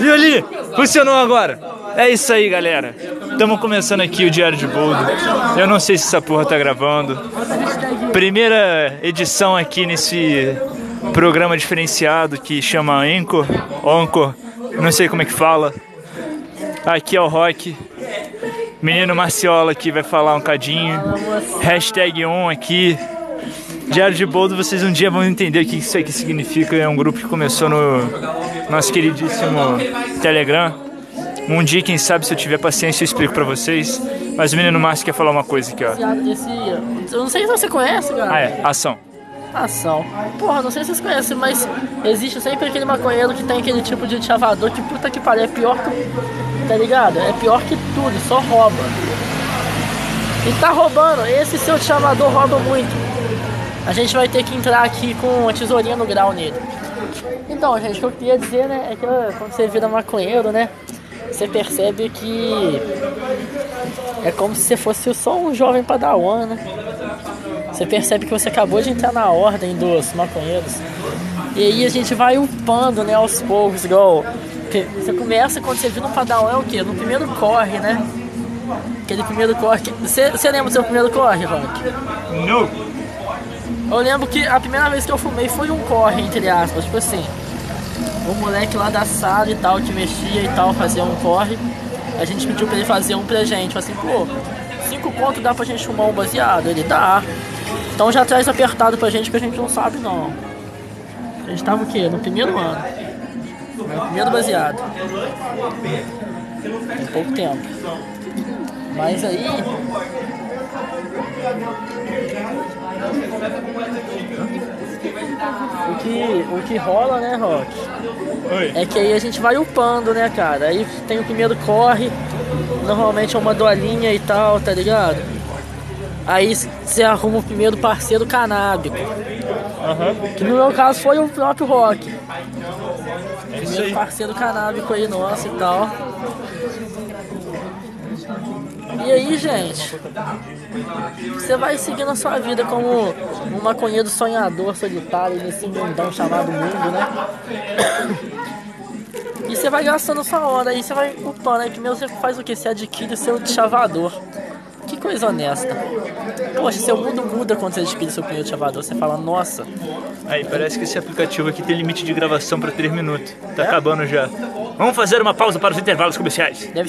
E ali, funcionou agora. É isso aí, galera. Estamos começando aqui o Diário de Boldo. Eu não sei se essa porra tá gravando. Primeira edição aqui nesse programa diferenciado que chama Anchor, Anchor, não sei como é que fala. Aqui é o Rock. Menino Marciola aqui vai falar um cadinho. Hashtag on aqui. Diário de Boldo, vocês um dia vão entender o que isso aqui significa. É um grupo que começou no nosso queridíssimo Telegram. Um dia, quem sabe, se eu tiver paciência, eu explico pra vocês. Mas o menino Márcio quer falar uma coisa aqui, ó. Esse, eu não sei se você conhece, cara. Ah, é, ação. Ação. Porra, não sei se vocês conhecem, mas existe sempre aquele maconheiro que tem aquele tipo de chavador que puta que pariu, é pior que. Tá ligado? É pior que tudo, só rouba. E tá roubando, esse seu chavador rouba muito. A gente vai ter que entrar aqui com uma tesourinha no grau nele. Então, gente, o que eu queria dizer, né, é que quando você vira maconheiro, né, você percebe que é como se você fosse só um jovem padawan, né? Você percebe que você acabou de entrar na ordem dos maconheiros. E aí a gente vai upando, né, aos poucos, igual. Você começa quando você vira um padawan é o quê? No primeiro corre, né? Aquele primeiro corre. Você, você lembra do seu primeiro corre, Rock? Não. Eu lembro que a primeira vez que eu fumei foi um corre, entre aspas, tipo assim. O moleque lá da sala e tal, que mexia e tal, fazia um corre. A gente pediu pra ele fazer um pra gente. Assim, pô, cinco conto dá pra gente fumar um baseado? Ele dá. Então já traz apertado pra gente que a gente não sabe não. A gente tava o quê? No primeiro ano. No primeiro baseado. Tem pouco tempo. Mas aí. O que, o que rola, né, Rock? Oi. É que aí a gente vai upando, né, cara? Aí tem o primeiro corre, normalmente é uma dolinha e tal, tá ligado? Aí você arruma o primeiro parceiro canábico. Uhum. Que no meu caso foi o próprio Rock. É Primeiro parceiro canábico aí nosso e tal. E aí, gente, você vai seguindo a sua vida como um maconheiro sonhador solitário nesse mundão chamado mundo, né? E você vai gastando sua hora, aí você vai upando, aí primeiro você faz o que? Você adquire o seu chavador. Que coisa honesta. Poxa, seu mundo muda quando você adquire seu primeiro chavador. Você fala, nossa, Aí, parece que esse aplicativo aqui tem limite de gravação pra 3 minutos. Tá acabando já. Vamos fazer uma pausa para os intervalos comerciais. deve